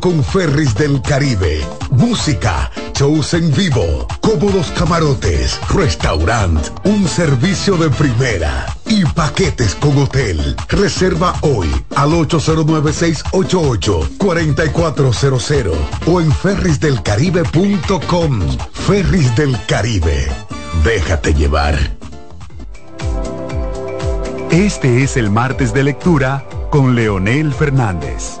con Ferris del Caribe. Música, shows en vivo, cómodos camarotes, restaurant, un servicio de primera y paquetes con hotel. Reserva hoy al 809-688-4400 o en ferrisdelcaribe.com. Ferris del Caribe. Déjate llevar. Este es el martes de lectura con Leonel Fernández.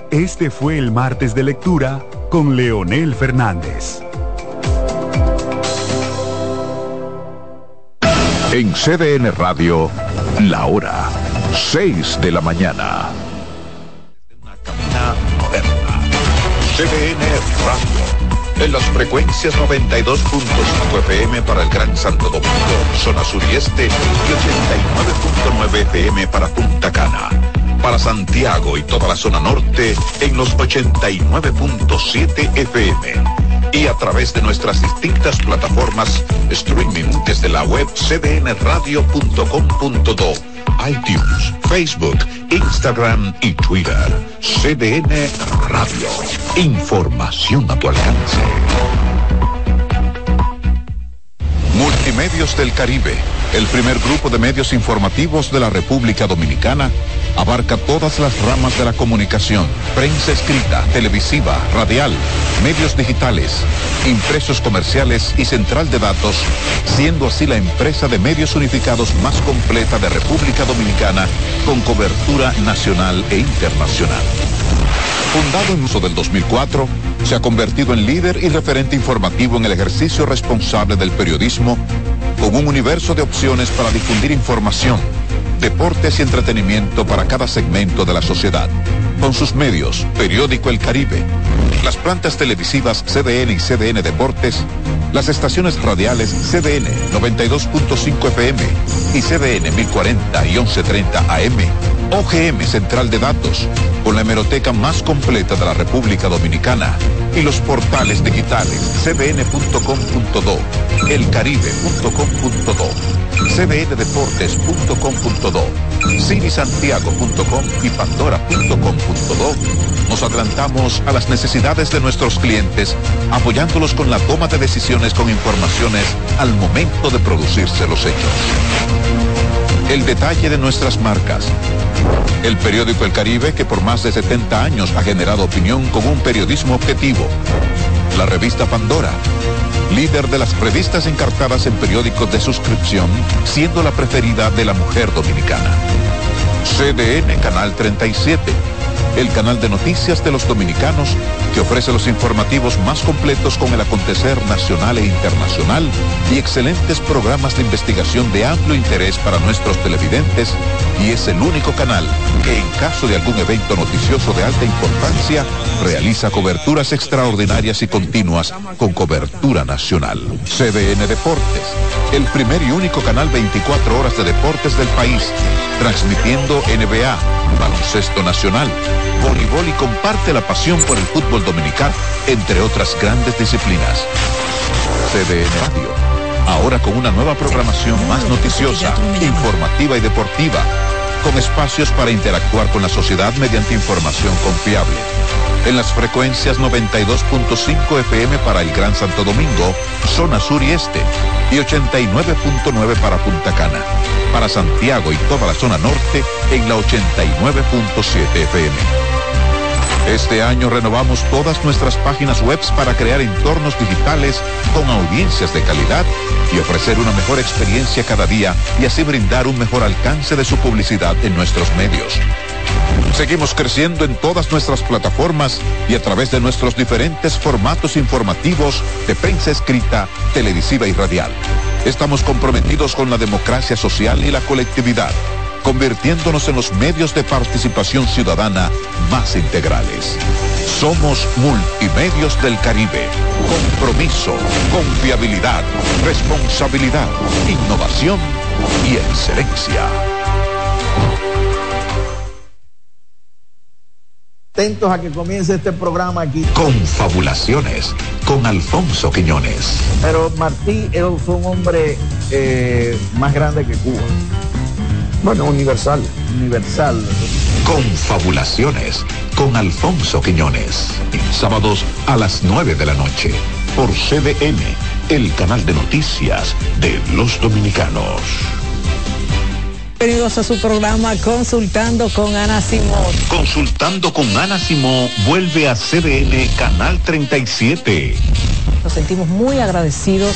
Este fue el martes de lectura con Leonel Fernández. En CDN Radio, la hora 6 de la mañana. Una cabina moderna. CDN Radio. En las frecuencias 92.5 FM para el Gran Santo Domingo, zona sur y este, y 89.9 FM para Punta Cana para Santiago y toda la zona norte en los 89.7 FM y a través de nuestras distintas plataformas streaming desde la web cdnradio.com.do, iTunes, Facebook, Instagram y Twitter. CDN Radio. Información a tu alcance. Multimedios del Caribe, el primer grupo de medios informativos de la República Dominicana abarca todas las ramas de la comunicación, prensa escrita, televisiva, radial, medios digitales, impresos comerciales y central de datos, siendo así la empresa de medios unificados más completa de República Dominicana con cobertura nacional e internacional. Fundado en uso del 2004, se ha convertido en líder y referente informativo en el ejercicio responsable del periodismo, con un universo de opciones para difundir información deportes y entretenimiento para cada segmento de la sociedad. Con sus medios, Periódico El Caribe, las plantas televisivas CDN y CDN Deportes, las estaciones radiales CDN 92.5 FM y CDN 1040 y 1130 AM, OGM Central de Datos, con la hemeroteca más completa de la República Dominicana y los portales digitales cdn.com.do, elcaribe.com.do, cdndeportes.com.do, cinisantiago.com y pandora.com.do. Nos adelantamos a las necesidades de nuestros clientes, apoyándolos con la toma de decisiones con informaciones al momento de producirse los hechos. El detalle de nuestras marcas. El periódico El Caribe, que por más de 70 años ha generado opinión con un periodismo objetivo. La revista Pandora, líder de las revistas encartadas en periódicos de suscripción, siendo la preferida de la mujer dominicana. CDN, Canal 37 el canal de noticias de los dominicanos que ofrece los informativos más completos con el acontecer nacional e internacional y excelentes programas de investigación de amplio interés para nuestros televidentes y es el único canal que en caso de algún evento noticioso de alta importancia realiza coberturas extraordinarias y continuas con cobertura nacional. CDN Deportes, el primer y único canal 24 horas de deportes del país, transmitiendo NBA, baloncesto nacional, voleibol y comparte la pasión por el fútbol dominicano, entre otras grandes disciplinas. CDN Radio, ahora con una nueva programación más noticiosa, informativa y deportiva, con espacios para interactuar con la sociedad mediante información confiable. En las frecuencias 92.5 FM para el Gran Santo Domingo, zona sur y este, y 89.9 para Punta Cana. Para Santiago y toda la zona norte en la 89.7 FM. Este año renovamos todas nuestras páginas web para crear entornos digitales con audiencias de calidad y ofrecer una mejor experiencia cada día y así brindar un mejor alcance de su publicidad en nuestros medios. Seguimos creciendo en todas nuestras plataformas y a través de nuestros diferentes formatos informativos de prensa escrita, televisiva y radial. Estamos comprometidos con la democracia social y la colectividad, convirtiéndonos en los medios de participación ciudadana más integrales. Somos Multimedios del Caribe. Compromiso, confiabilidad, responsabilidad, innovación y excelencia. Atentos a que comience este programa aquí. Confabulaciones con Alfonso Quiñones. Pero Martí es un hombre eh, más grande que Cuba. Bueno, universal. Universal. Confabulaciones con Alfonso Quiñones. Sábados a las 9 de la noche por CDN, el canal de noticias de los dominicanos. Bienvenidos a su programa Consultando con Ana Simón. Consultando con Ana Simón vuelve a CDN Canal 37. Nos sentimos muy agradecidos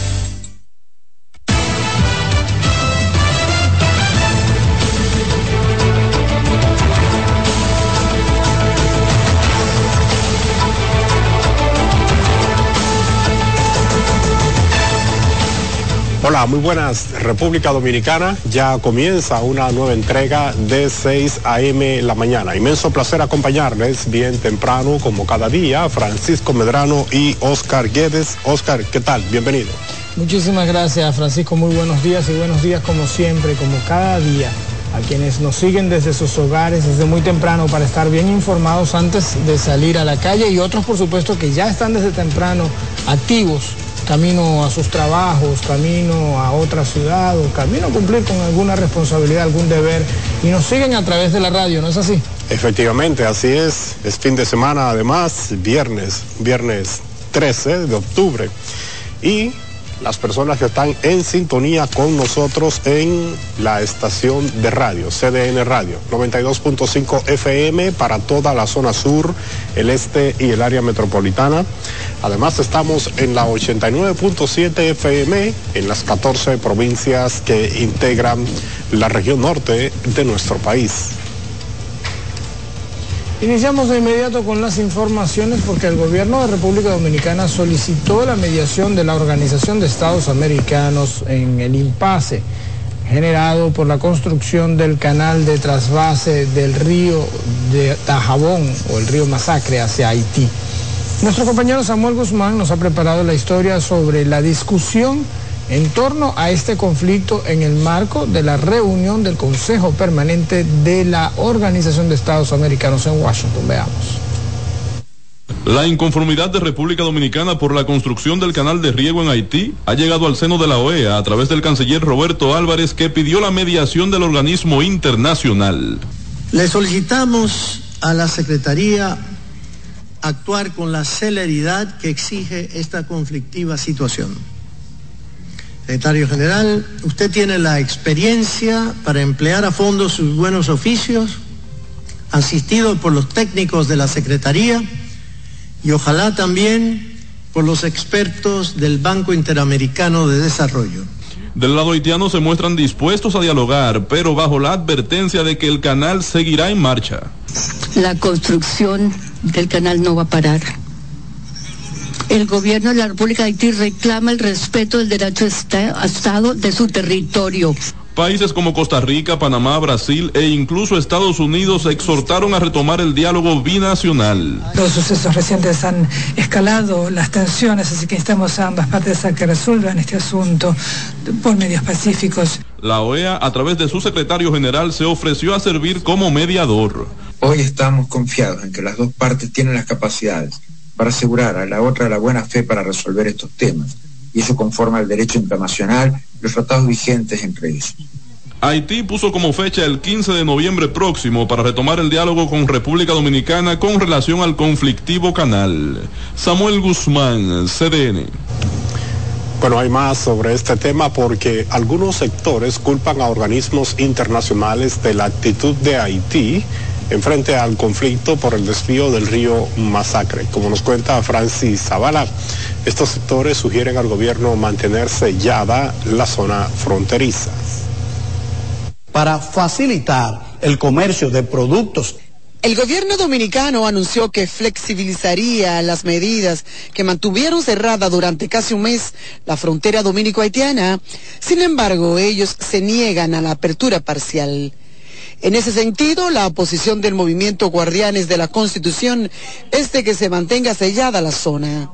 Hola, muy buenas. República Dominicana ya comienza una nueva entrega de 6 a.m. la mañana. Inmenso placer acompañarles bien temprano, como cada día, Francisco Medrano y Oscar Guedes. Oscar, ¿qué tal? Bienvenido. Muchísimas gracias, Francisco. Muy buenos días y buenos días como siempre, como cada día a quienes nos siguen desde sus hogares desde muy temprano para estar bien informados antes de salir a la calle y otros por supuesto que ya están desde temprano activos camino a sus trabajos, camino a otra ciudad o camino a cumplir con alguna responsabilidad, algún deber y nos siguen a través de la radio, ¿no es así? Efectivamente, así es. Es fin de semana además, viernes, viernes 13 de octubre. Y las personas que están en sintonía con nosotros en la estación de radio, CDN Radio, 92.5 FM para toda la zona sur, el este y el área metropolitana. Además estamos en la 89.7 FM en las 14 provincias que integran la región norte de nuestro país. Iniciamos de inmediato con las informaciones porque el gobierno de República Dominicana solicitó la mediación de la Organización de Estados Americanos en el impasse generado por la construcción del canal de trasvase del río de Tajabón o el río Masacre hacia Haití. Nuestro compañero Samuel Guzmán nos ha preparado la historia sobre la discusión en torno a este conflicto en el marco de la reunión del Consejo Permanente de la Organización de Estados Americanos en Washington. Veamos. La inconformidad de República Dominicana por la construcción del canal de riego en Haití ha llegado al seno de la OEA a través del canciller Roberto Álvarez que pidió la mediación del organismo internacional. Le solicitamos a la Secretaría actuar con la celeridad que exige esta conflictiva situación Secretario General, usted tiene la experiencia para emplear a fondo sus buenos oficios, asistido por los técnicos de la Secretaría y ojalá también por los expertos del Banco Interamericano de Desarrollo. Del lado haitiano se muestran dispuestos a dialogar, pero bajo la advertencia de que el canal seguirá en marcha. La construcción del canal no va a parar el gobierno de la República de Haití reclama el respeto del derecho a Estado de su territorio. Países como Costa Rica, Panamá, Brasil e incluso Estados Unidos exhortaron a retomar el diálogo binacional. Los sucesos recientes han escalado las tensiones, así que instamos a ambas partes a que resuelvan este asunto por medios pacíficos. La OEA, a través de su secretario general, se ofreció a servir como mediador. Hoy estamos confiados en que las dos partes tienen las capacidades para asegurar a la otra la buena fe para resolver estos temas y eso conforma el derecho internacional, los tratados vigentes entre ellos. Haití puso como fecha el 15 de noviembre próximo para retomar el diálogo con República Dominicana con relación al conflictivo canal. Samuel Guzmán, CDN. Bueno, hay más sobre este tema porque algunos sectores culpan a organismos internacionales de la actitud de Haití en frente al conflicto por el desvío del río Masacre. Como nos cuenta Francis Zavala, estos sectores sugieren al gobierno mantener sellada la zona fronteriza. Para facilitar el comercio de productos el gobierno dominicano anunció que flexibilizaría las medidas que mantuvieron cerrada durante casi un mes la frontera dominico-haitiana. Sin embargo, ellos se niegan a la apertura parcial. En ese sentido, la posición del movimiento Guardianes de la Constitución es de que se mantenga sellada la zona.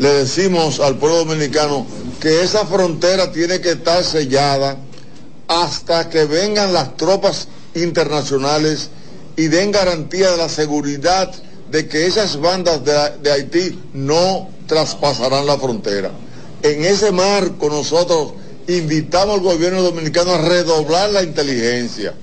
Le decimos al pueblo dominicano que esa frontera tiene que estar sellada hasta que vengan las tropas internacionales y den garantía de la seguridad de que esas bandas de, Haití no traspasarán la frontera. En ese marco nosotros invitamos al gobierno dominicano a redoblar la inteligencia.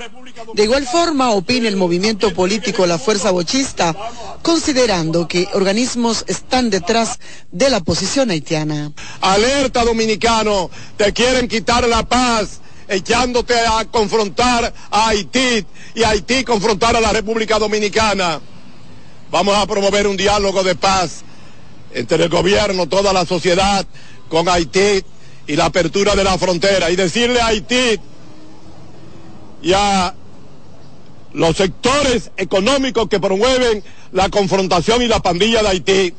De igual forma, opina el movimiento político La Fuerza Bochista, considerando que organismos están detrás de la posición haitiana. Alerta dominicano, te quieren quitar la paz, echándote a confrontar a Haití y Haití confrontar a la República Dominicana. Vamos a promover un diálogo de paz entre el gobierno, toda la sociedad, con Haití y la apertura de la frontera y decirle a Haití y a los sectores económicos que promueven la confrontación y la pandilla de Haití,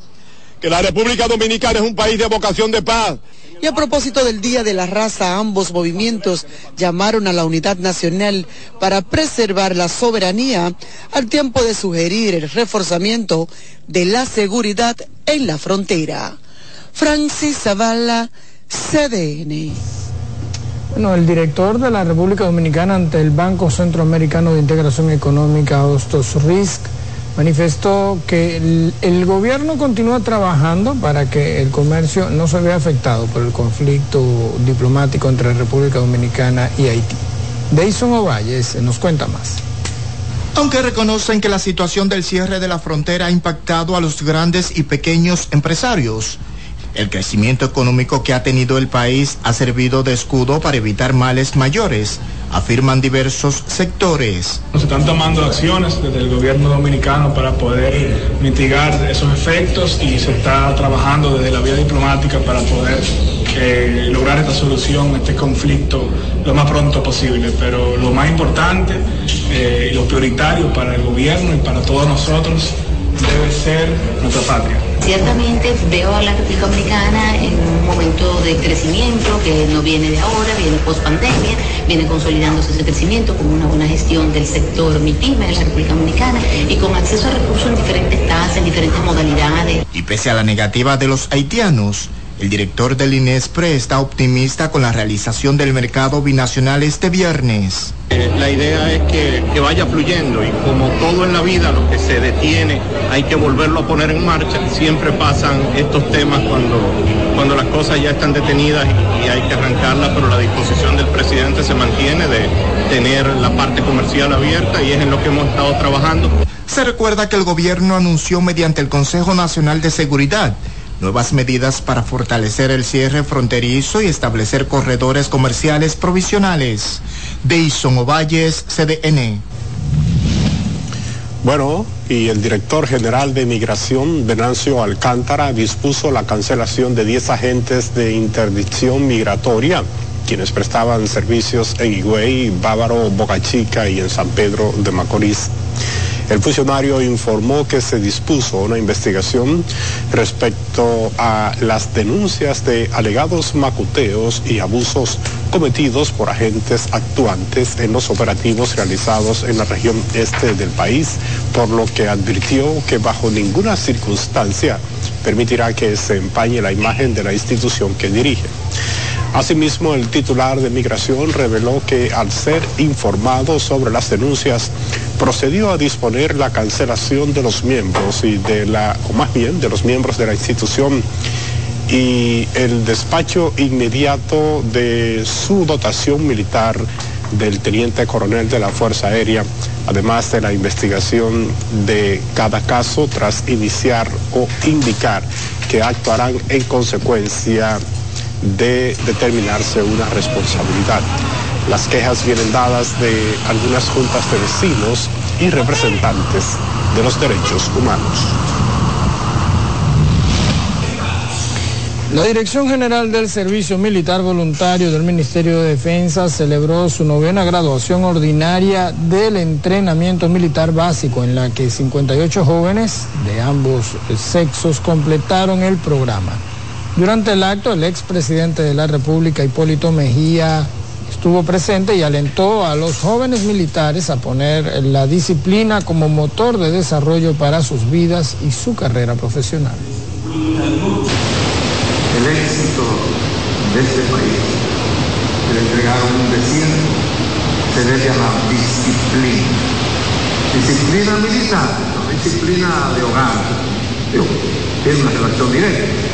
que la República Dominicana es un país de vocación de paz. Y a propósito del Día de la Raza, ambos movimientos llamaron a la unidad nacional para preservar la soberanía al tiempo de sugerir el reforzamiento de la seguridad en la frontera. Francis Zavala, CDN. Bueno, el director de la República Dominicana ante el Banco Centroamericano de Integración Económica, Hostos Risk, manifestó que el, gobierno continúa trabajando para que el comercio no se vea afectado por el conflicto diplomático entre República Dominicana y Haití. Deison Ovalles nos cuenta más. Aunque reconocen que la situación del cierre de la frontera ha impactado a los grandes y pequeños empresarios, el crecimiento económico que ha tenido el país ha servido de escudo para evitar males mayores, afirman diversos sectores. Se están tomando acciones desde el gobierno dominicano para poder mitigar esos efectos y se está trabajando desde la vía diplomática para poder eh, lograr esta solución, este conflicto, lo más pronto posible. Pero lo más importante eh, y lo prioritario para el gobierno y para todos nosotros debe ser nuestra patria. Ciertamente veo a la República Dominicana en un momento de crecimiento que no viene de ahora, viene post pandemia, viene consolidándose ese crecimiento con una buena gestión del sector MIPIME de la República Dominicana y con acceso a recursos en diferentes tasas, en diferentes modalidades. Y pese a la negativa de los haitianos, el director del INESPRE está optimista con la realización del mercado binacional este viernes. Eh, la idea es que, vaya fluyendo y como todo en la vida, lo que se detiene hay que volverlo a poner en marcha. Siempre pasan estos temas cuando, cuando las cosas ya están detenidas y, y hay que arrancarlas, pero la disposición del presidente se mantiene de tener la parte comercial abierta y es en lo que hemos estado trabajando. Se recuerda que el gobierno anunció mediante el Consejo Nacional de Seguridad nuevas medidas para fortalecer el cierre fronterizo y establecer corredores comerciales provisionales. Deison Ovalles, CDN. Bueno, y el director general de Migración, Venancio Alcántara, dispuso la cancelación de 10 agentes de interdicción migratoria, quienes prestaban servicios en Higüey, Bávaro, Boca Chica y en San Pedro de Macorís. El funcionario informó que se dispuso una investigación respecto a las denuncias de alegados macuteos y abusos cometidos por agentes actuantes en los operativos realizados en la región este del país, por lo que advirtió que bajo ninguna circunstancia permitirá que se empañe la imagen de la institución que dirige. Asimismo, el titular de Migración reveló que al ser informado sobre las denuncias, procedió a disponer la cancelación de los miembros y de la, o más bien de los miembros de la institución y el despacho inmediato de su dotación militar del teniente coronel de la Fuerza Aérea, además de la investigación de cada caso tras iniciar o indicar que actuarán en consecuencia de determinarse una responsabilidad. Las quejas vienen dadas de algunas juntas de vecinos y representantes de los derechos humanos. La Dirección General del Servicio Militar Voluntario del Ministerio de Defensa celebró su novena graduación ordinaria del entrenamiento militar básico, en la que 58 jóvenes de ambos sexos completaron el programa. Durante el acto, el expresidente de la República, Hipólito Mejía, estuvo presente y alentó a los jóvenes militares a poner la disciplina como motor de desarrollo para sus vidas y su carrera profesional el éxito de este país, que le entregaron un desierto, se debe a la disciplina. Disciplina militar, disciplina de hogar. Tiene una relación directa.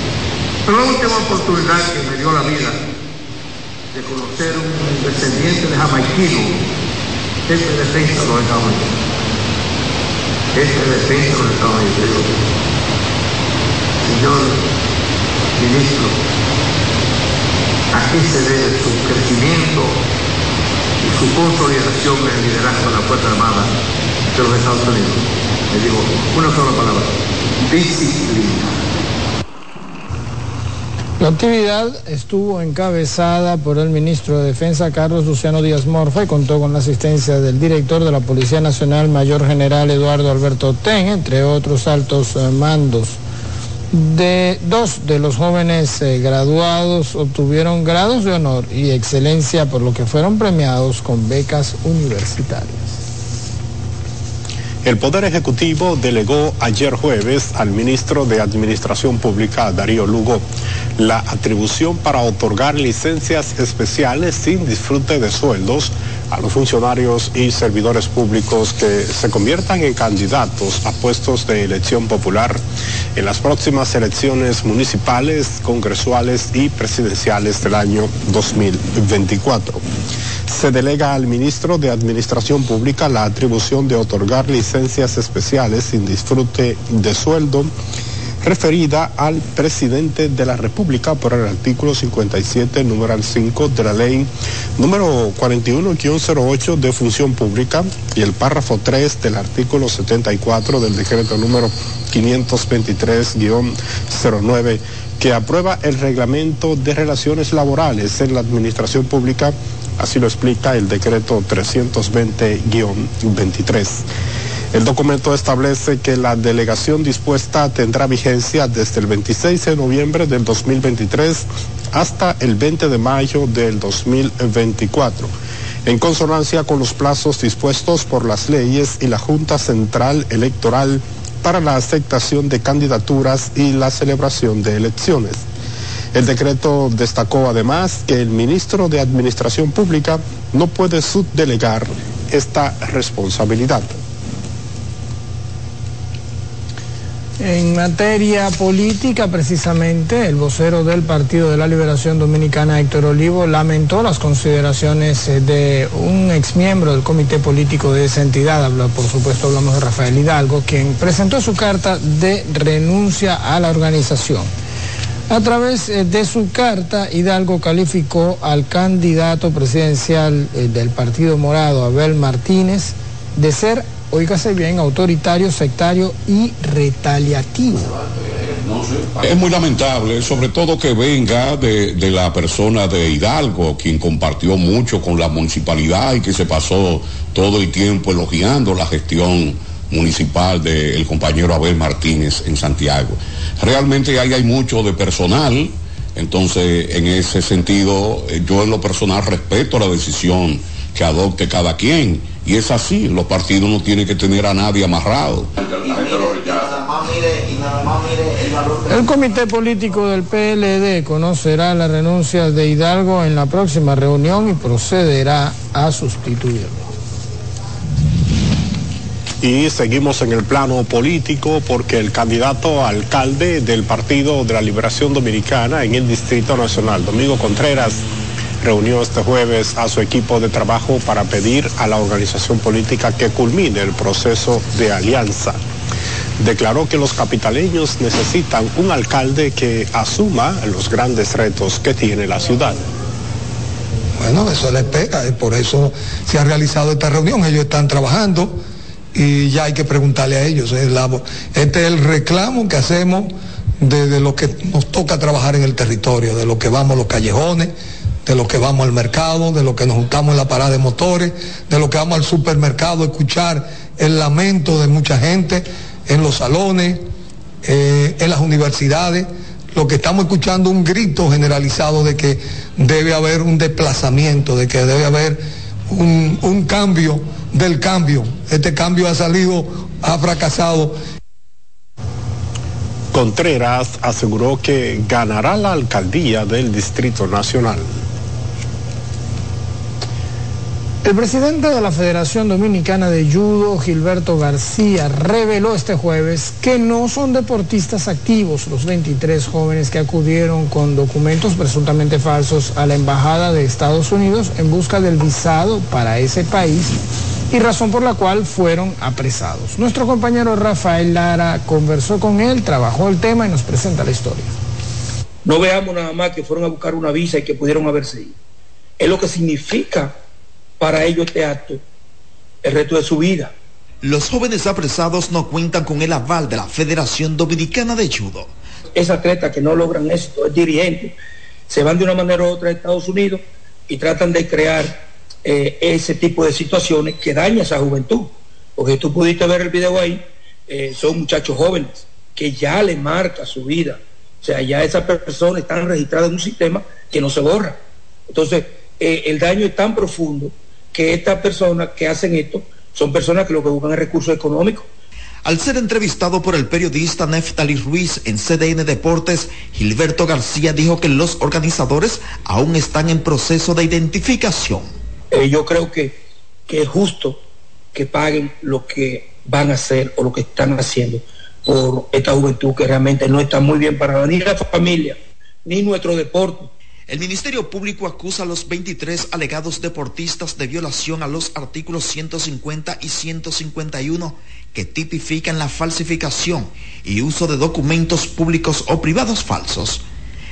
Pero la última oportunidad que me dio la vida de conocer un descendiente de jamaiquino, este defensa lo dejaba Este defensa lo dejaba Señor, ministro, ¿a qué se debe su crecimiento y su consolidación en el liderazgo de la Fuerza Armada de los Estados Unidos? Le digo una sola palabra, disciplina. La actividad estuvo encabezada por el ministro de Defensa Carlos Luciano Díaz Morfa y contó con la asistencia del director de la Policía Nacional, Mayor General Eduardo Alberto Ten, entre otros altos eh, mandos de dos de los jóvenes eh, graduados obtuvieron grados de honor y excelencia por lo que fueron premiados con becas universitarias. El Poder Ejecutivo delegó ayer jueves al ministro de Administración Pública, Darío Lugo, la atribución para otorgar licencias especiales sin disfrute de sueldos a los funcionarios y servidores públicos que se conviertan en candidatos a puestos de elección popular en las próximas elecciones municipales, congresuales y presidenciales del año 2024. Se delega al ministro de Administración Pública la atribución de otorgar licencias especiales sin disfrute de sueldo referida al presidente de la República por el artículo 57, número 5 de la ley número 41-08 de función pública y el párrafo 3 del artículo 74 del decreto número 523-09 que aprueba el reglamento de relaciones laborales en la administración pública, así lo explica el decreto 320-23. El documento establece que la delegación dispuesta tendrá vigencia desde el 26 de noviembre del 2023 hasta el 20 de mayo del 2024, en consonancia con los plazos dispuestos por las leyes y la Junta Central Electoral para la aceptación de candidaturas y la celebración de elecciones. El decreto destacó además que el ministro de Administración Pública no puede subdelegar esta responsabilidad. En materia política, precisamente, el vocero del Partido de la Liberación Dominicana, Héctor Olivo, lamentó las consideraciones eh, de un exmiembro del Comité Político de esa entidad, por supuesto hablamos de Rafael Hidalgo, quien presentó su carta de renuncia a la organización. A través eh, de su carta, Hidalgo calificó al candidato presidencial eh, del Partido Morado, Abel Martínez, de ser oígase bien, autoritario, sectario y retaliativo. Es muy lamentable, sobre todo que venga de, la persona de Hidalgo, quien compartió mucho con la municipalidad y que se pasó todo el tiempo elogiando la gestión municipal del compañero Abel Martínez en Santiago. Realmente ahí hay mucho de personal, entonces en ese sentido eh, yo en lo personal respeto la decisión que adopte cada quien y es así, los partidos no tienen que tener a nadie amarrado. El comité político del PLD conocerá la renuncia de Hidalgo en la próxima reunión y procederá a sustituirlo. Y seguimos en el plano político porque el candidato a alcalde del Partido de la Liberación Dominicana en el Distrito Nacional, Domingo Contreras, reunió este jueves a su equipo de trabajo para pedir a la organización política que culmine el proceso de alianza. Declaró que los capitaleños necesitan un alcalde que asuma los grandes retos que tiene la ciudad. Bueno, eso le pega, por eso se ha realizado esta reunión, ellos están trabajando y ya hay que preguntarle a ellos. Este es el reclamo que hacemos de, lo que nos toca trabajar en el territorio, de lo que vamos los callejones, de lo que vamos al mercado, de lo que nos juntamos en la parada de motores, de lo que vamos al supermercado escuchar el lamento de mucha gente en los salones, eh, en las universidades lo que estamos escuchando un grito generalizado de que debe haber un desplazamiento, de que debe haber un, cambio del cambio. Este cambio ha salido, ha fracasado. Contreras aseguró que ganará la alcaldía del Distrito Nacional. El presidente de la Federación Dominicana de Judo, Gilberto García, reveló este jueves que no son deportistas activos los 23 jóvenes que acudieron con documentos presuntamente falsos a la Embajada de Estados Unidos en busca del visado para ese país y razón por la cual fueron apresados. Nuestro compañero Rafael Lara conversó con él, trabajó el tema y nos presenta la historia. No veamos nada más que fueron a buscar una visa y que pudieron haberse ido. Es lo que significa para ellos este acto el resto de su vida. Los jóvenes apresados no cuentan con el aval de la Federación Dominicana de Judo. Es atleta que no logran esto, es dirigente, se van de una manera u otra a Estados Unidos y tratan de crear eh, ese tipo de situaciones que dañan a esa juventud. Porque tú pudiste ver el video ahí, eh, son muchachos jóvenes que ya le marca su vida. O sea, ya esas personas están registradas en un sistema que no se borra. Entonces, eh, el daño es tan profundo que estas personas que hacen esto son personas que lo que buscan es recursos económicos. Al ser entrevistado por el periodista Neftali Ruiz en CDN Deportes, Gilberto García dijo que los organizadores aún están en proceso de identificación. Eh, yo creo que, que es justo que paguen lo que van a hacer o lo que están haciendo por esta juventud que realmente no está muy bien para ni la familia, ni nuestro deporte. El Ministerio Público acusa a los 23 alegados deportistas de violación a los artículos 150 y 151 que tipifican la falsificación y uso de documentos públicos o privados falsos.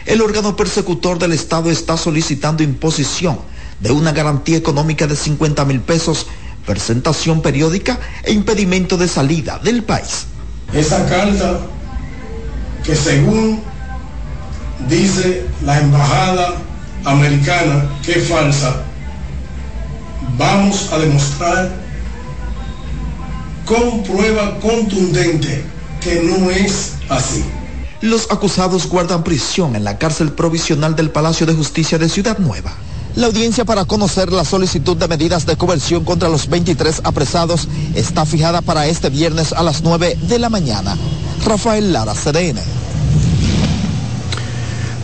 El órgano persecutor del Estado está solicitando imposición de una garantía económica de 50 mil pesos, presentación periódica e impedimento de salida del país. Esa carta que según dice la embajada americana que es falsa, vamos a demostrar con prueba contundente que no es así. Los acusados guardan prisión en la cárcel provisional del Palacio de Justicia de Ciudad Nueva. La audiencia para conocer la solicitud de medidas de coerción contra los 23 apresados está fijada para este viernes a las 9 de la mañana. Rafael Lara, CDN.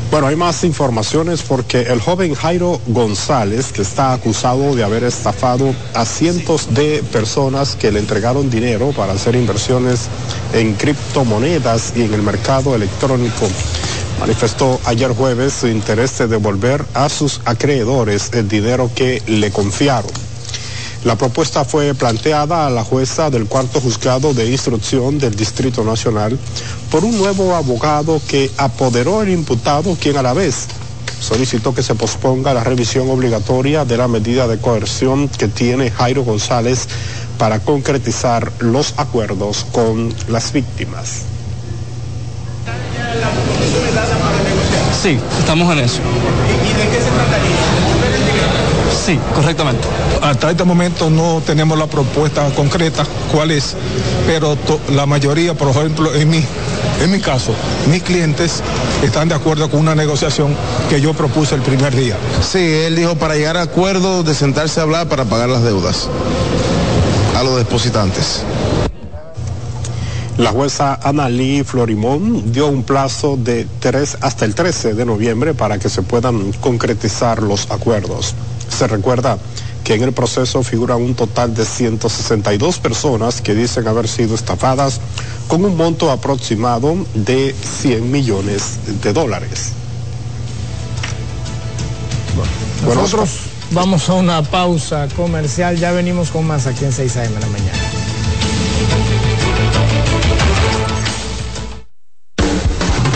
Bueno, hay más informaciones porque el joven Jairo González, que está acusado de haber estafado a cientos de personas que le entregaron dinero para hacer inversiones en criptomonedas y en el mercado electrónico, manifestó ayer jueves su interés de devolver a sus acreedores el dinero que le confiaron. La propuesta fue planteada a la jueza del cuarto juzgado de instrucción del Distrito Nacional por un nuevo abogado que apoderó al imputado, quien a la vez solicitó que se posponga la revisión obligatoria de la medida de coerción que tiene Jairo González para concretizar los acuerdos con las víctimas. Sí, estamos en eso. ¿Y de qué se trataría? Sí, correctamente. Hasta este momento no tenemos la propuesta concreta, cuál es, pero la mayoría, por ejemplo, en mi, en mi caso, mis clientes están de acuerdo con una negociación que yo propuse el primer día. Sí, él dijo para llegar a acuerdo de sentarse a hablar para pagar las deudas a los depositantes. La jueza Lee Florimón dio un plazo de tres hasta el 13 de noviembre para que se puedan concretizar los acuerdos. Se recuerda que en el proceso figuran un total de 162 personas que dicen haber sido estafadas con un monto aproximado de 100 millones de dólares. Nosotros vamos a una pausa comercial, ya venimos con más aquí en 6 a.m. en la mañana.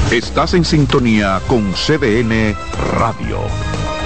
Estás en sintonía con CDN Radio.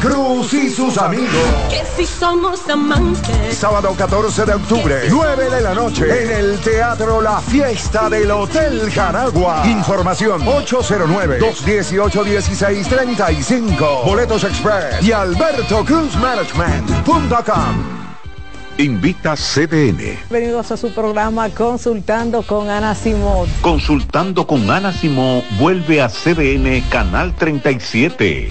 Cruz y sus amigos. Que si somos amantes. Sábado 14 de octubre, 9 de la noche, en el Teatro La Fiesta del Hotel Jaragua. Información 809-218-1635. Boletos Express y albertocruzmanagement.com. Invita CDN. Bienvenidos a su programa Consultando con Ana Simón. Consultando con Ana Simón vuelve a CDN Canal 37.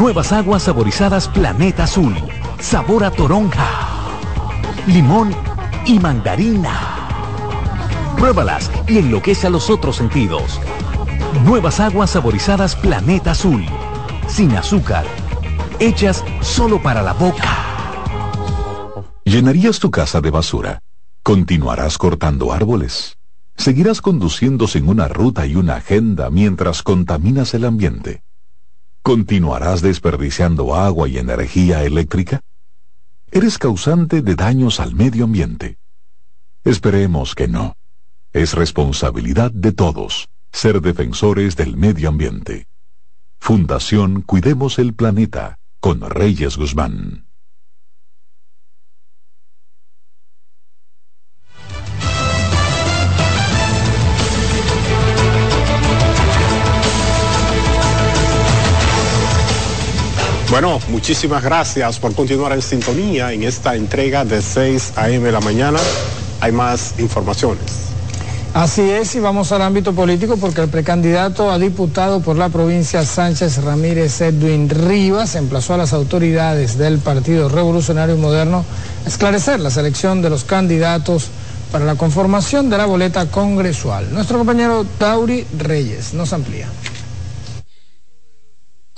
Nuevas aguas saborizadas Planeta Azul. Sabor a toronja, limón y mandarina. Pruébalas y enloquece a los otros sentidos. Nuevas aguas saborizadas Planeta Azul. Sin azúcar. Hechas solo para la boca. ¿Llenarías tu casa de basura? ¿Continuarás cortando árboles? ¿Seguirás conduciendo sin una ruta y una agenda mientras contaminas el ambiente? ¿Continuarás desperdiciando agua y energía eléctrica? ¿Eres causante de daños al medio ambiente? Esperemos que no. Es responsabilidad de todos ser defensores del medio ambiente. Fundación Cuidemos el Planeta con Reyes Guzmán. Bueno, muchísimas gracias por continuar en sintonía en esta entrega de 6 a.m. de la mañana. Hay más informaciones. Así es, y vamos al ámbito político porque el precandidato a diputado por la provincia Sánchez Ramírez Edwin Rivas emplazó a las autoridades del Partido Revolucionario Moderno a esclarecer la selección de los candidatos para la conformación de la boleta congresual. Nuestro compañero Tauri Reyes nos amplía.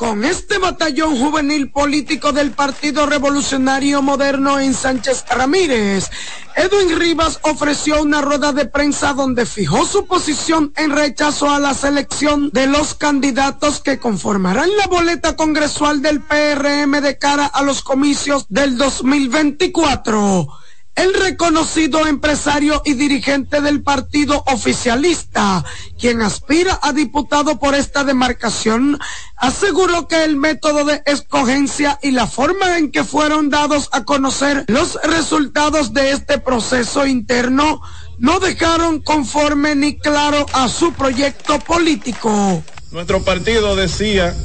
Con este batallón juvenil político del Partido Revolucionario Moderno en Sánchez Ramírez, Edwin Rivas ofreció una rueda de prensa donde fijó su posición en rechazo a la selección de los candidatos que conformarán la boleta congresual del PRM de cara a los comicios del 2024. El reconocido empresario y dirigente del partido oficialista, quien aspira a diputado por esta demarcación, aseguró que el método de escogencia y la forma en que fueron dados a conocer los resultados de este proceso interno no dejaron conforme ni claro a su proyecto político. Nuestro partido decía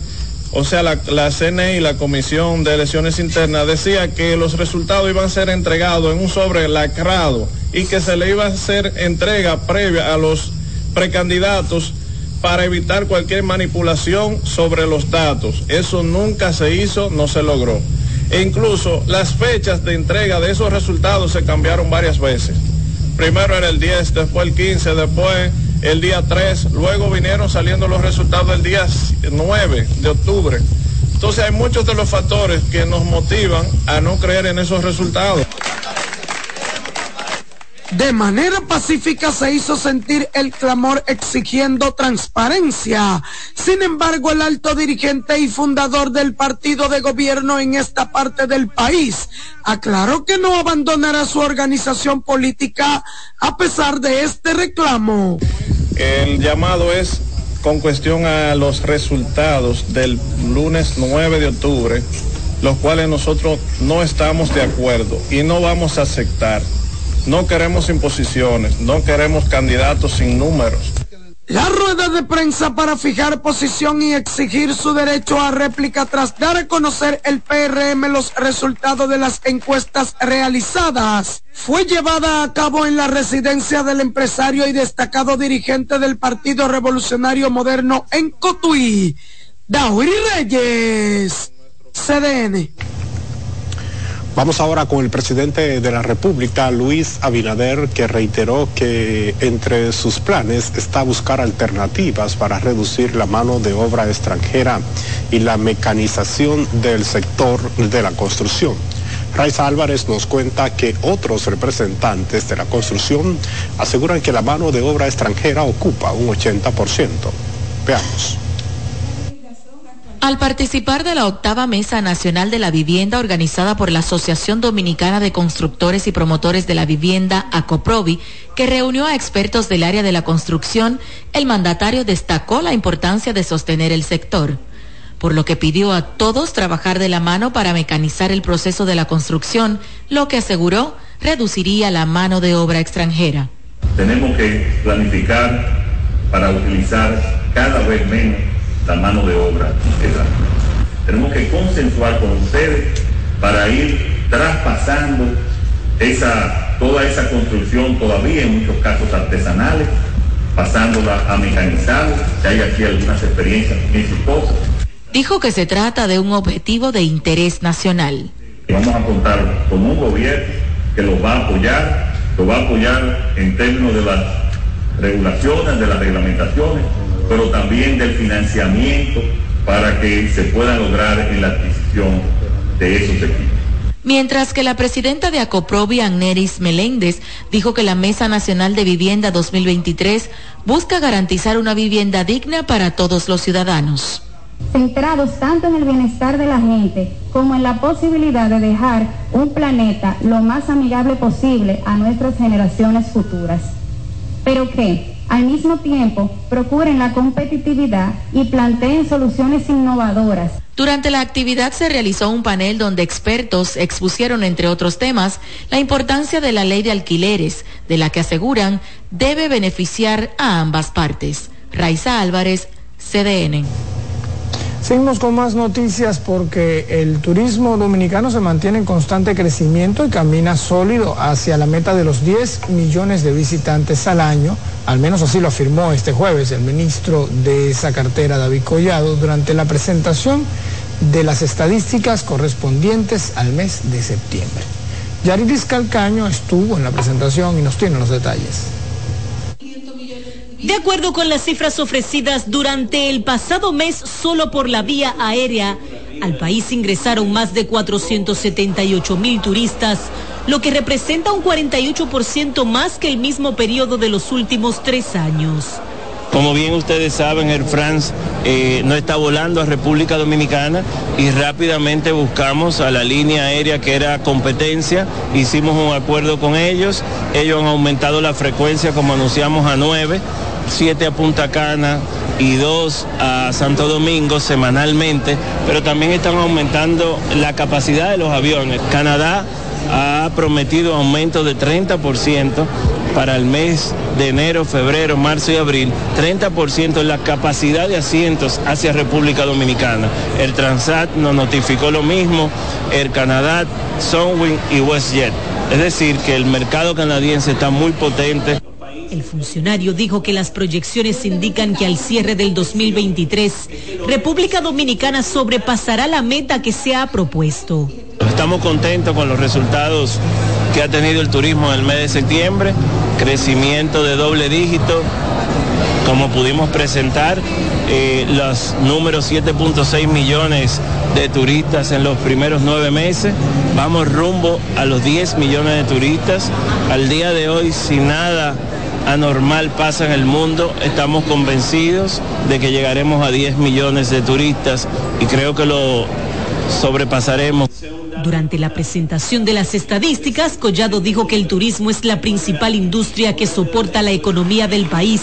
o sea, la, la CNE y la Comisión de Elecciones Internas decía que los resultados iban a ser entregados en un sobre lacrado y que se le iba a hacer entrega previa a los precandidatos para evitar cualquier manipulación sobre los datos. Eso nunca se hizo, no se logró. E incluso las fechas de entrega de esos resultados se cambiaron varias veces. Primero era el 10, después el 15, después el día 3, luego vinieron saliendo los resultados el día 9 de octubre. Entonces hay muchos de los factores que nos motivan a no creer en esos resultados. De manera pacífica se hizo sentir el clamor exigiendo transparencia. Sin embargo, el alto dirigente y fundador del partido de gobierno en esta parte del país aclaró que no abandonará su organización política a pesar de este reclamo. El llamado es con cuestión a los resultados del lunes 9 de octubre, los cuales nosotros no estamos de acuerdo y no vamos a aceptar. No queremos imposiciones, no queremos candidatos sin números. La rueda de prensa para fijar posición y exigir su derecho a réplica tras dar a conocer el PRM los resultados de las encuestas realizadas fue llevada a cabo en la residencia del empresario y destacado dirigente del Partido Revolucionario Moderno en Cotuí, Dauri Reyes, CDN. Vamos ahora con el presidente de la República, Luis Abinader, que reiteró que entre sus planes está buscar alternativas para reducir la mano de obra extranjera y la mecanización del sector de la construcción. Raiza Álvarez nos cuenta que otros representantes de la construcción aseguran que la mano de obra extranjera ocupa un 80%. Veamos. Al participar de la octava Mesa Nacional de la Vivienda organizada por la Asociación Dominicana de Constructores y Promotores de la Vivienda, ACOPROVI, que reunió a expertos del área de la construcción, el mandatario destacó la importancia de sostener el sector, por lo que pidió a todos trabajar de la mano para mecanizar el proceso de la construcción, lo que aseguró reduciría la mano de obra extranjera. Tenemos que planificar para utilizar cada vez menos la mano de obra Tenemos que consensuar con ustedes para ir traspasando esa, toda esa construcción todavía en muchos casos artesanales, pasándola a mecanizado, que hay aquí algunas experiencias exitosas. Dijo que se trata de un objetivo de interés nacional. Vamos a contar con un gobierno que lo va a apoyar, lo va a apoyar en términos de las regulaciones, de las reglamentaciones, pero también del financiamiento para que se pueda lograr en la adquisición de esos equipos. Mientras que la presidenta de Acoprovi, Agneris Meléndez, dijo que la Mesa Nacional de Vivienda 2023 busca garantizar una vivienda digna para todos los ciudadanos. Centrados tanto en el bienestar de la gente como en la posibilidad de dejar un planeta lo más amigable posible a nuestras generaciones futuras. Pero que, al mismo tiempo, procuren la competitividad y planteen soluciones innovadoras. Durante la actividad se realizó un panel donde expertos expusieron, entre otros temas, la importancia de la ley de alquileres, de la que aseguran debe beneficiar a ambas partes. Raiza Álvarez, CDN. Seguimos con más noticias porque el turismo dominicano se mantiene en constante crecimiento y camina sólido hacia la meta de los 10 millones de visitantes al año. Al menos así lo afirmó este jueves el ministro de esa cartera, David Collado, durante la presentación de las estadísticas correspondientes al mes de septiembre. Yaridis Calcaño estuvo en la presentación y nos tiene los detalles. De acuerdo con las cifras ofrecidas durante el pasado mes solo por la vía aérea, al país ingresaron más de 478 mil turistas, lo que representa un 48% más que el mismo periodo de los últimos tres años. Como bien ustedes saben, Air France eh, no está volando a República Dominicana y rápidamente buscamos a la línea aérea que era competencia, hicimos un acuerdo con ellos, ellos han aumentado la frecuencia como anunciamos a nueve, siete a Punta Cana y dos a Santo Domingo semanalmente, pero también están aumentando la capacidad de los aviones. Canadá ha prometido aumento de 30% para el mes de enero, febrero, marzo y abril, 30% en la capacidad de asientos hacia República Dominicana. El Transat nos notificó lo mismo, el Canadá, Sunwing y WestJet. Es decir, que el mercado canadiense está muy potente. El funcionario dijo que las proyecciones indican que al cierre del 2023, República Dominicana sobrepasará la meta que se ha propuesto. Estamos contentos con los resultados que ha tenido el turismo en el mes de septiembre, crecimiento de doble dígito, como pudimos presentar, eh, los números 7.6 millones de turistas en los primeros nueve meses. Vamos rumbo a los 10 millones de turistas. Al día de hoy, si nada anormal pasa en el mundo, estamos convencidos de que llegaremos a 10 millones de turistas y creo que lo sobrepasaremos. Durante la presentación de las estadísticas, Collado dijo que el turismo es la principal industria que soporta la economía del país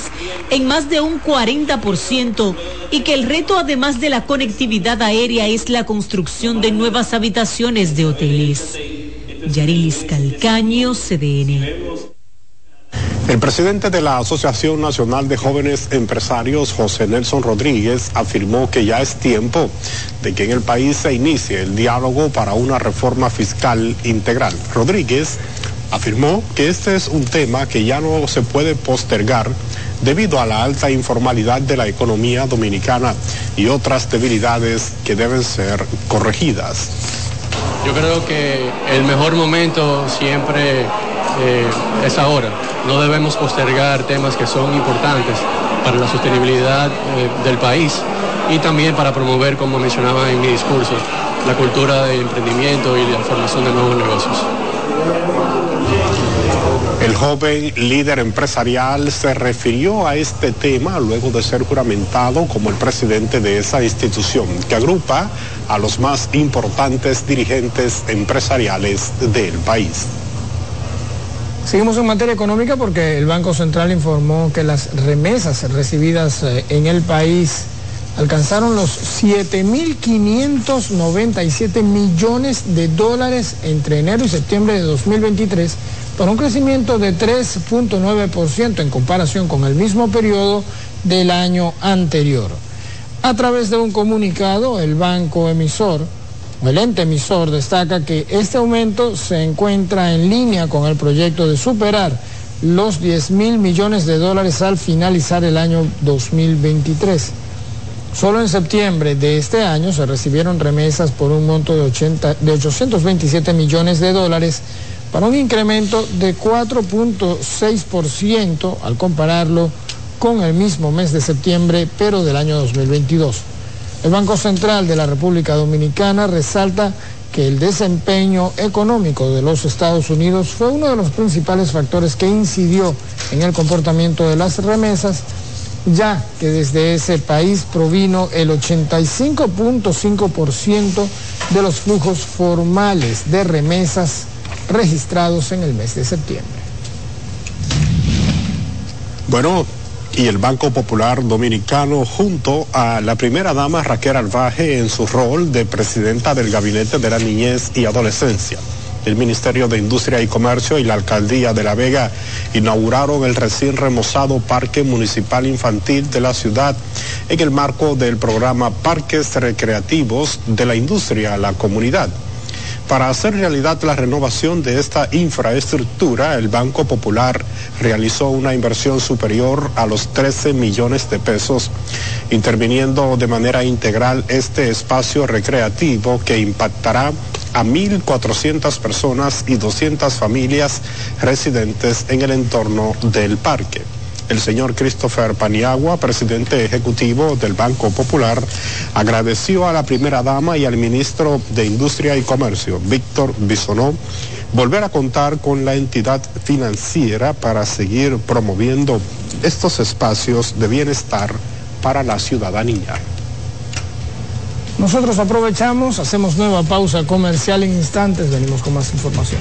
en más de un 40% y que el reto además de la conectividad aérea es la construcción de nuevas habitaciones de hoteles. Yarilis Calcaño, CDN. El presidente de la Asociación Nacional de Jóvenes Empresarios, José Nelson Rodríguez, afirmó que ya es tiempo de que en el país se inicie el diálogo para una reforma fiscal integral. Rodríguez afirmó que este es un tema que ya no se puede postergar debido a la alta informalidad de la economía dominicana y otras debilidades que deben ser corregidas. Yo creo que el mejor momento siempre eh, es ahora no debemos postergar temas que son importantes para la sostenibilidad eh, del país y también para promover, como mencionaba en mi discurso, la cultura de emprendimiento y la formación de nuevos negocios. El joven líder empresarial se refirió a este tema luego de ser juramentado como el presidente de esa institución que agrupa a los más importantes dirigentes empresariales del país. Seguimos en materia económica porque el Banco Central informó que las remesas recibidas eh, en el país alcanzaron los 7.597 millones de dólares entre enero y septiembre de 2023, por un crecimiento de 3.9% en comparación con el mismo periodo del año anterior. A través de un comunicado, el banco emisor el ente emisor destaca que este aumento se encuentra en línea con el proyecto de superar los 10 mil millones de dólares al finalizar el año 2023. Solo en septiembre de este año se recibieron remesas por un monto de, 80, de 827 millones de dólares para un incremento de 4.6% al compararlo con el mismo mes de septiembre, pero del año 2022. El Banco Central de la República Dominicana resalta que el desempeño económico de los Estados Unidos fue uno de los principales factores que incidió en el comportamiento de las remesas, ya que desde ese país provino el 85.5% de los flujos formales de remesas registrados en el mes de septiembre. Bueno, y el Banco Popular Dominicano junto a la primera dama Raquel Alvaje en su rol de presidenta del Gabinete de la Niñez y Adolescencia. El Ministerio de Industria y Comercio y la Alcaldía de La Vega inauguraron el recién remozado Parque Municipal Infantil de la ciudad en el marco del programa Parques Recreativos de la Industria a la Comunidad. Para hacer realidad la renovación de esta infraestructura, el Banco Popular realizó una inversión superior a los 13 millones de pesos, interviniendo de manera integral este espacio recreativo que impactará a 1.400 personas y 200 familias residentes en el entorno del parque el señor Christopher Paniagua, presidente ejecutivo del Banco Popular, agradeció a la primera dama y al ministro de Industria y Comercio, Víctor Bisonó, volver a contar con la entidad financiera para seguir promoviendo estos espacios de bienestar para la ciudadanía. Nosotros aprovechamos, hacemos nueva pausa comercial en instantes, venimos con más información.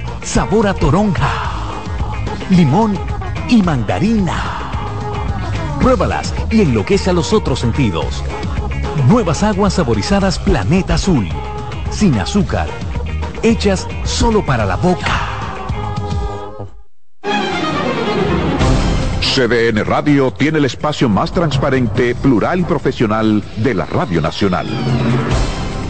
sabor a toronja, limón y mandarina. Pruébalas y enloquece a los otros sentidos. Nuevas aguas saborizadas Planeta Azul, sin azúcar, hechas solo para la boca. CDN Radio tiene el espacio más transparente, plural y profesional de la Radio Nacional.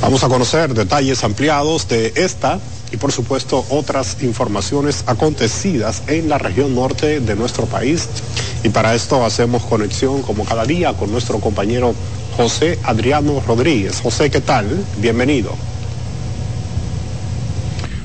Vamos a conocer detalles ampliados de esta y por supuesto otras informaciones acontecidas en la región norte de nuestro país. Y para esto hacemos conexión como cada día con nuestro compañero José Adriano Rodríguez. José, ¿qué tal? Bienvenido.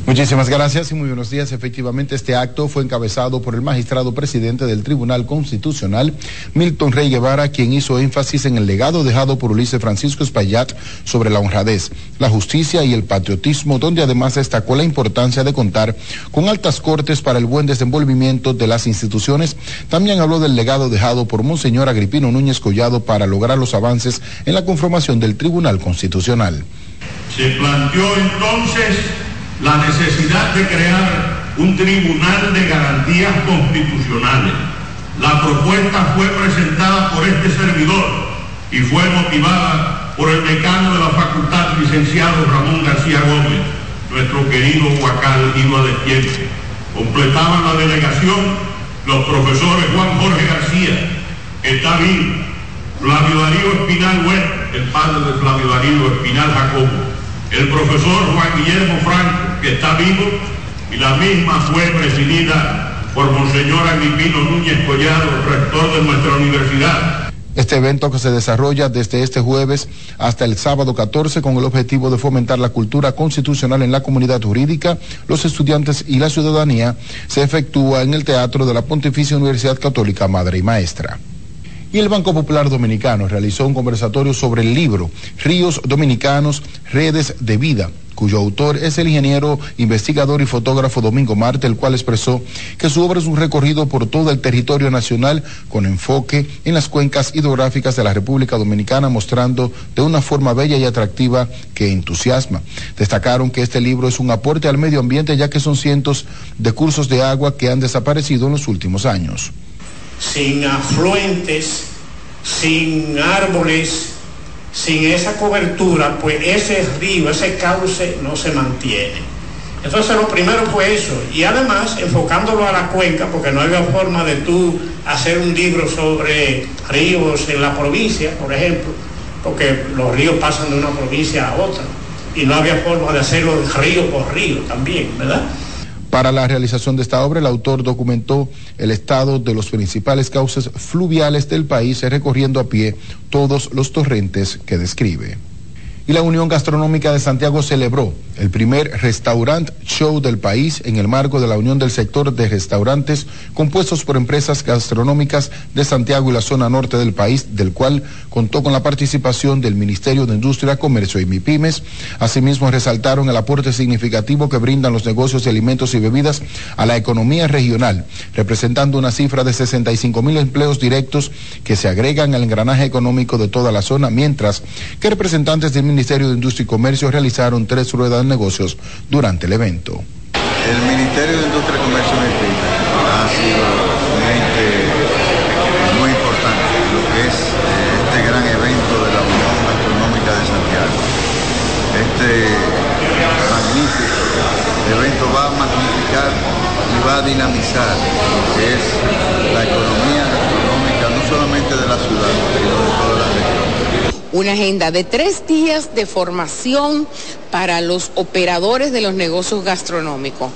Muchísimas gracias y muy buenos días. Efectivamente, este acto fue encabezado por el magistrado presidente del Tribunal Constitucional, Milton Rey Guevara, quien hizo énfasis en el legado dejado por Ulises Francisco Espaillat sobre la honradez, la justicia y el patriotismo, donde además destacó la importancia de contar con altas cortes para el buen desenvolvimiento de las instituciones. También habló del legado dejado por Monseñor Agripino Núñez Collado para lograr los avances en la conformación del Tribunal Constitucional. Se planteó entonces la necesidad de crear un tribunal de garantías constitucionales. La propuesta fue presentada por este servidor y fue motivada por el decano de la facultad, licenciado Ramón García Gómez, nuestro querido Huacal Iba de Tiempo. Completaban la delegación los profesores Juan Jorge García, está vivo, Flavio Darío Espinal Huerta, el padre de Flavio Darío Espinal Jacobo, el profesor Juan Guillermo Franco, que está vivo, y la misma fue presidida por Monseñor Agripino Núñez Collado, rector de nuestra universidad. Este evento que se desarrolla desde este jueves hasta el sábado 14 con el objetivo de fomentar la cultura constitucional en la comunidad jurídica, los estudiantes y la ciudadanía se efectúa en el Teatro de la Pontificia Universidad Católica Madre y Maestra y el Banco Popular Dominicano realizó un conversatorio sobre el libro Ríos Dominicanos, Redes de Vida cuyo autor es el ingeniero, investigador y fotógrafo Domingo Marte, el cual expresó que su obra es un recorrido por todo el territorio nacional con enfoque en las cuencas hidrográficas de la República Dominicana, mostrando de una forma bella y atractiva que entusiasma. Destacaron que este libro es un aporte al medio ambiente ya que son cientos de cursos de agua que han desaparecido en los últimos años sin afluentes, sin árboles, sin esa cobertura, pues ese río, ese cauce no se mantiene. Entonces lo primero fue eso, y además enfocándolo a la cuenca, porque no había forma de tú hacer un libro sobre ríos en la provincia, por ejemplo, porque los ríos pasan de una provincia a otra, y no había forma de hacerlo río por río también, ¿verdad? Para la realización de esta obra, el autor documentó el estado de los principales cauces fluviales del país recorriendo a pie todos los torrentes que describe y la Unión Gastronómica de Santiago celebró el primer restaurant show del país en el marco de la Unión del Sector de Restaurantes compuestos por empresas gastronómicas de Santiago y la zona norte del país, del cual contó con la participación del Ministerio de Industria, Comercio y MIPIMES. Asimismo, resaltaron el aporte significativo que brindan los negocios de alimentos y bebidas a la economía regional, representando una cifra de 65 mil empleos directos que se agregan al engranaje económico de toda la zona, mientras que representantes del Ministerio Ministerio de Industria y Comercio realizaron tres ruedas de negocios durante el evento. El Ministerio de Industria y Comercio ha sido un muy importante lo que es eh, este gran evento de la Unión Astronómica de Santiago. Este magnífico evento va a magnificar y va a dinamizar lo que es la economía astronómica no solamente de la ciudad, sino una agenda de tres días de formación para los operadores de los negocios gastronómicos.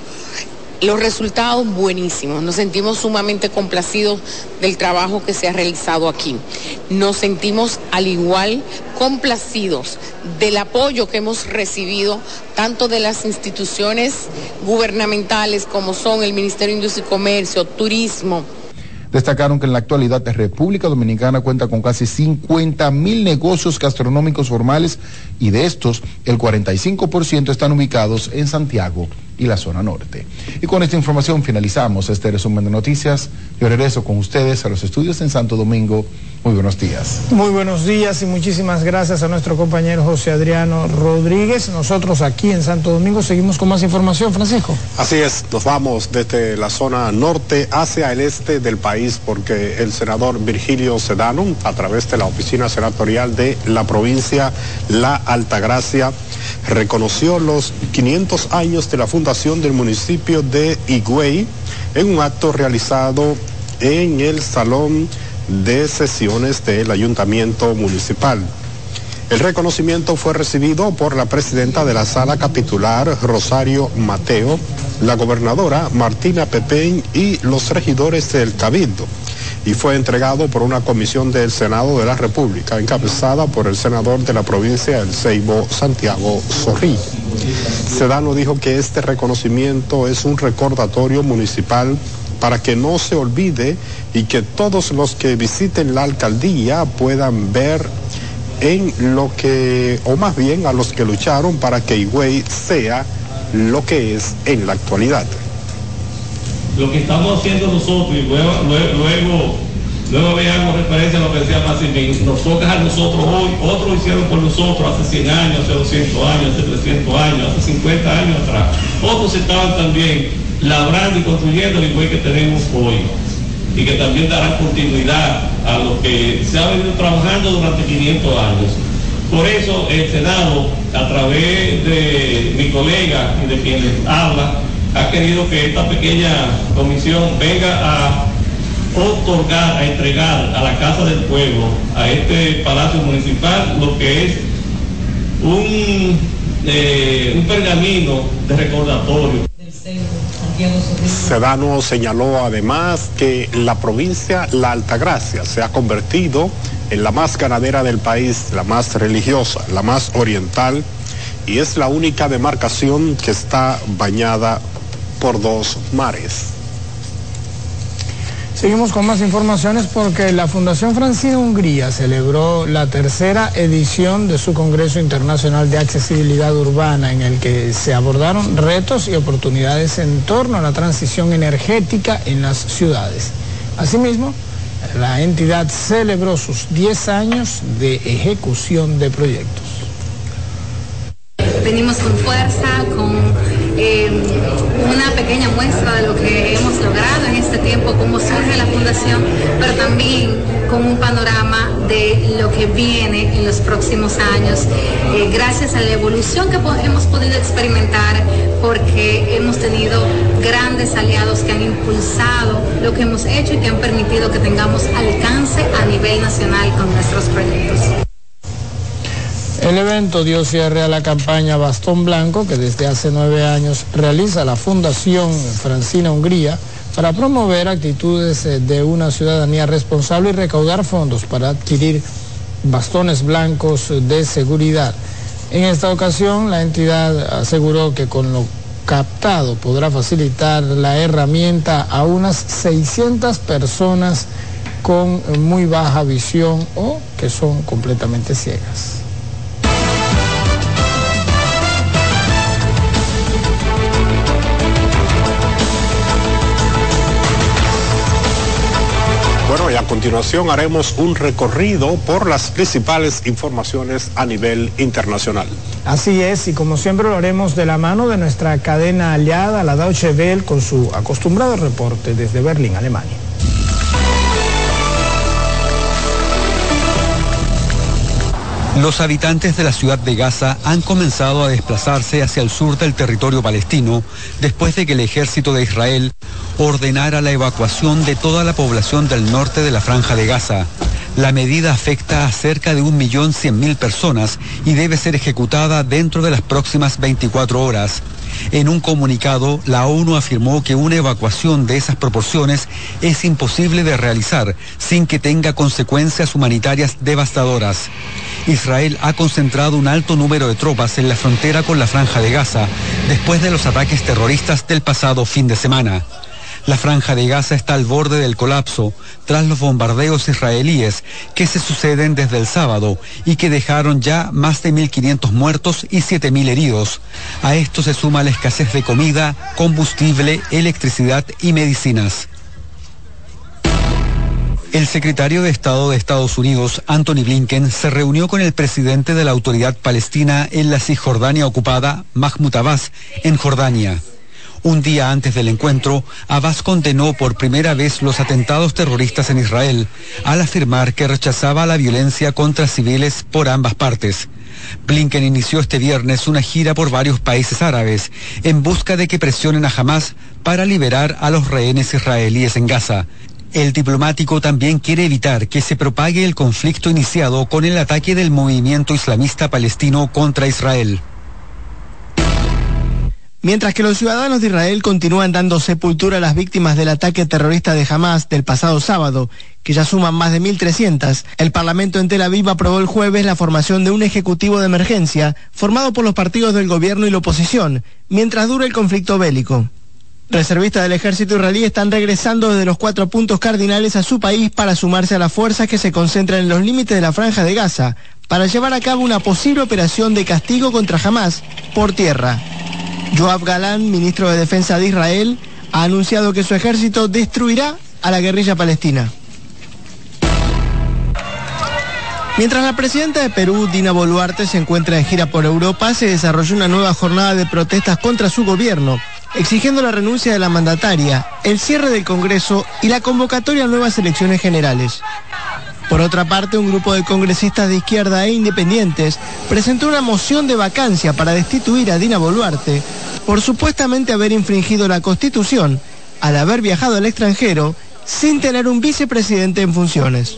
Los resultados buenísimos, nos sentimos sumamente complacidos del trabajo que se ha realizado aquí. Nos sentimos al igual complacidos del apoyo que hemos recibido tanto de las instituciones gubernamentales como son el Ministerio de Industria y Comercio, Turismo, Destacaron que en la actualidad la República Dominicana cuenta con casi 50 mil negocios gastronómicos formales y de estos el 45% están ubicados en Santiago y la zona norte. Y con esta información finalizamos este resumen de noticias. Yo regreso con ustedes a los estudios en Santo Domingo. Muy buenos días. Muy buenos días y muchísimas gracias a nuestro compañero José Adriano Rodríguez. Nosotros aquí en Santo Domingo seguimos con más información, Francisco. Así es, nos vamos desde la zona norte hacia el este del país porque el senador Virgilio Sedano, a través de la oficina senatorial de la provincia La Altagracia, reconoció los 500 años de la fundación del municipio de Higüey en un acto realizado en el Salón de sesiones del Ayuntamiento Municipal. El reconocimiento fue recibido por la presidenta de la sala capitular, Rosario Mateo, la gobernadora Martina Pepén y los regidores del Cabildo, y fue entregado por una comisión del Senado de la República, encabezada por el senador de la provincia del Ceibo, Santiago Zorrilla. Sedano dijo que este reconocimiento es un recordatorio municipal para que no se olvide y que todos los que visiten la alcaldía puedan ver en lo que, o más bien a los que lucharon para que Higüey sea lo que es en la actualidad. Lo que estamos haciendo nosotros, y luego, luego, veamos referencia a lo que decía Massimín, nos toca a nosotros hoy, otros hicieron por nosotros hace 100 años, hace 200 años, hace 300 años, hace 50 años atrás. Otros estaban también labrando y construyendo el igual que tenemos hoy y que también dará continuidad a lo que se ha venido trabajando durante 500 años. Por eso el Senado, a través de mi colega y de quienes habla, ha querido que esta pequeña comisión venga a otorgar, a entregar a la Casa del Pueblo, a este Palacio Municipal, lo que es un, eh, un pergamino de recordatorio. Sedano señaló además que la provincia La Altagracia se ha convertido en la más ganadera del país, la más religiosa, la más oriental y es la única demarcación que está bañada por dos mares. Seguimos con más informaciones porque la Fundación Francina Hungría celebró la tercera edición de su Congreso Internacional de Accesibilidad Urbana en el que se abordaron retos y oportunidades en torno a la transición energética en las ciudades. Asimismo, la entidad celebró sus 10 años de ejecución de proyectos. Venimos con fuerza, con eh, una pequeña muestra de lo que hemos logrado en este tiempo, cómo surge la fundación, pero también con un panorama de lo que viene en los próximos años, eh, gracias a la evolución que hemos podido experimentar, porque hemos tenido grandes aliados que han impulsado lo que hemos hecho y que han permitido que tengamos alcance a nivel nacional con nuestros proyectos. El evento dio cierre a la campaña Bastón Blanco que desde hace nueve años realiza la Fundación Francina Hungría para promover actitudes eh, de una ciudadanía responsable y recaudar fondos para adquirir bastones blancos de seguridad. En esta ocasión la entidad aseguró que con lo captado podrá facilitar la herramienta a unas 600 personas con muy baja visión o que son completamente ciegas. A continuación haremos un recorrido por las principales informaciones a nivel internacional. Así es, y como siempre lo haremos de la mano de nuestra cadena aliada, la Deutsche Welle, con su acostumbrado reporte desde Berlín, Alemania. Los habitantes de la ciudad de Gaza han comenzado a desplazarse hacia el sur del territorio palestino después de que el ejército de Israel ordenara la evacuación de toda la población del norte de la franja de Gaza, La medida afecta a cerca de un millón cien mil personas y debe ser ejecutada dentro de las próximas 24 horas. En un comunicado, la ONU afirmó que una evacuación de esas proporciones es imposible de realizar sin que tenga consecuencias humanitarias devastadoras. Israel ha concentrado un alto número de tropas en la frontera con la franja de Gaza después de los ataques terroristas del pasado fin de semana. La franja de Gaza está al borde del colapso tras los bombardeos israelíes que se suceden desde el sábado y que dejaron ya más de 1.500 muertos y 7.000 heridos. A esto se suma la escasez de comida, combustible, electricidad y medicinas. El secretario de Estado de Estados Unidos, Anthony Blinken, se reunió con el presidente de la autoridad palestina en la Cisjordania ocupada, Mahmoud Abbas, en Jordania. Un día antes del encuentro, Abbas condenó por primera vez los atentados terroristas en Israel, al afirmar que rechazaba la violencia contra civiles por ambas partes. Blinken inició este viernes una gira por varios países árabes en busca de que presionen a Hamas para liberar a los rehenes israelíes en Gaza. El diplomático también quiere evitar que se propague el conflicto iniciado con el ataque del movimiento islamista palestino contra Israel. Mientras que los ciudadanos de Israel continúan dando sepultura a las víctimas del ataque terrorista de Hamas del pasado sábado, que ya suman más de 1.300, el Parlamento en Tel Aviv aprobó el jueves la formación de un ejecutivo de emergencia formado por los partidos del gobierno y la oposición, mientras dura el conflicto bélico. Reservistas del ejército israelí están regresando desde los cuatro puntos cardinales a su país para sumarse a las fuerzas que se concentran en los límites de la franja de Gaza para llevar a cabo una posible operación de castigo contra Hamas por tierra. Joab Galán, ministro de Defensa de Israel, ha anunciado que su ejército destruirá a la guerrilla palestina. Mientras la presidenta de Perú, Dina Boluarte, se encuentra en gira por Europa, se desarrolló una nueva jornada de protestas contra su gobierno, exigiendo la renuncia de la mandataria, el cierre del Congreso y la convocatoria a nuevas elecciones generales. Por otra parte, un grupo de congresistas de izquierda e independientes presentó una moción de vacancia para destituir a Dina Boluarte por supuestamente haber infringido la Constitución al haber viajado al extranjero sin tener un vicepresidente en funciones.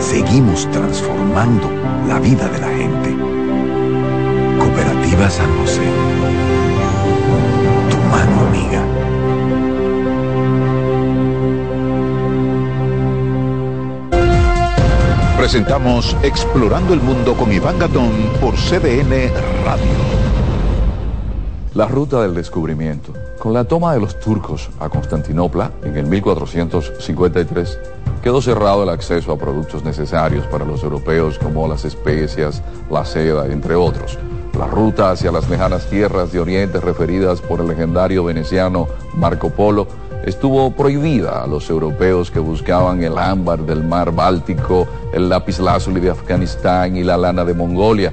seguimos transformando la vida de la gente. Cooperativa San José. Tu mano amiga. Presentamos Explorando el Mundo con Iván Gatón por CDN Radio. La ruta del descubrimiento. Con la toma de los turcos a Constantinopla en el 1453, quedó cerrado el acceso a productos necesarios para los europeos como las especias, la seda, entre otros. La ruta hacia las lejanas tierras de Oriente referidas por el legendario veneciano Marco Polo estuvo prohibida a los europeos que buscaban el ámbar del mar Báltico, el lápiz lazuli de Afganistán y la lana de Mongolia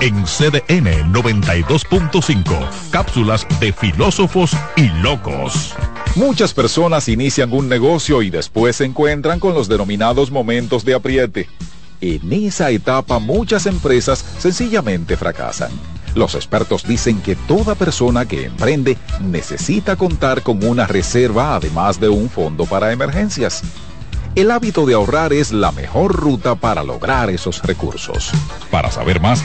En CDN 92.5, cápsulas de filósofos y locos. Muchas personas inician un negocio y después se encuentran con los denominados momentos de apriete. En esa etapa muchas empresas sencillamente fracasan. Los expertos dicen que toda persona que emprende necesita contar con una reserva además de un fondo para emergencias. El hábito de ahorrar es la mejor ruta para lograr esos recursos. Para saber más,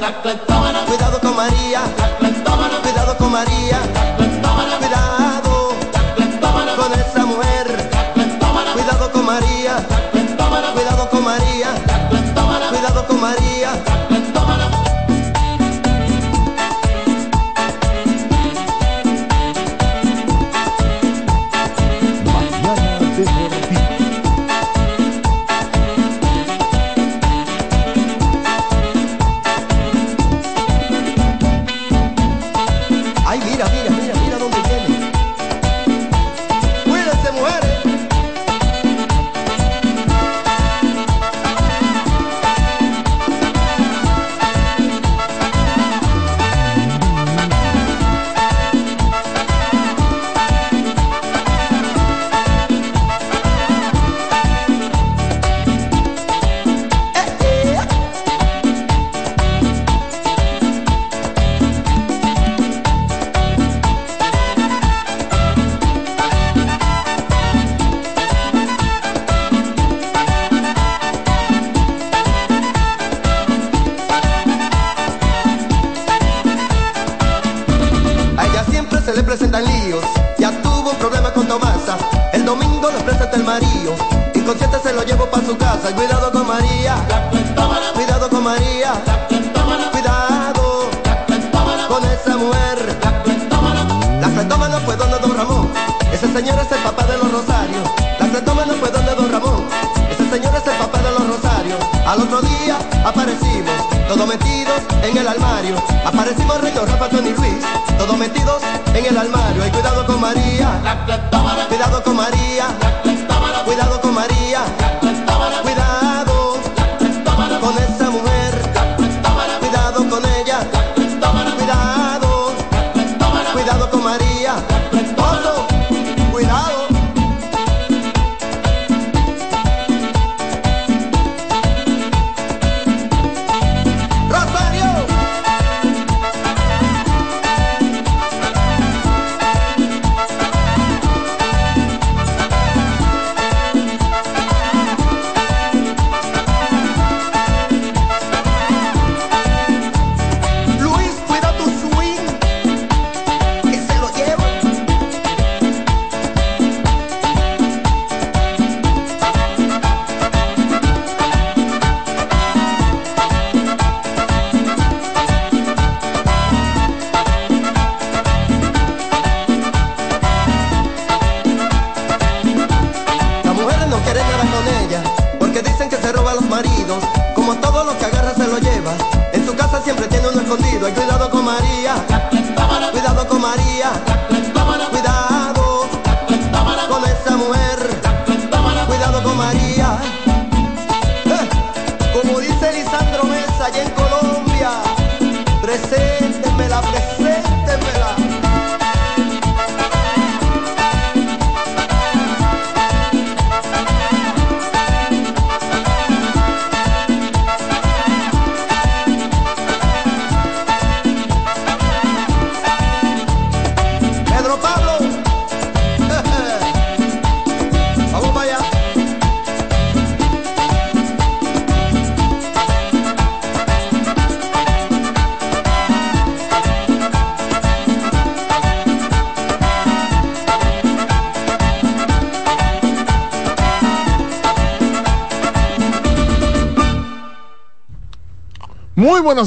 la cleptómana. Cuidado con María, la cleptómana. Cuidado con María.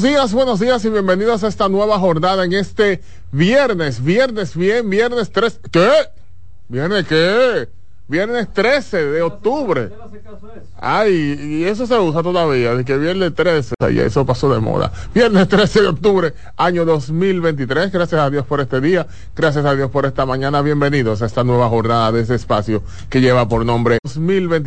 Buenos días, buenos días y bienvenidos a esta nueva jornada en este viernes, viernes bien, viernes 3. ¿Qué? ¿Viernes qué? Viernes 13 de octubre. Ay, y eso se usa todavía, de que viernes 13, y eso pasó de moda. Viernes 13 de octubre, año 2023. Gracias a Dios por este día, gracias a Dios por esta mañana. Bienvenidos a esta nueva jornada de este espacio que lleva por nombre 2023.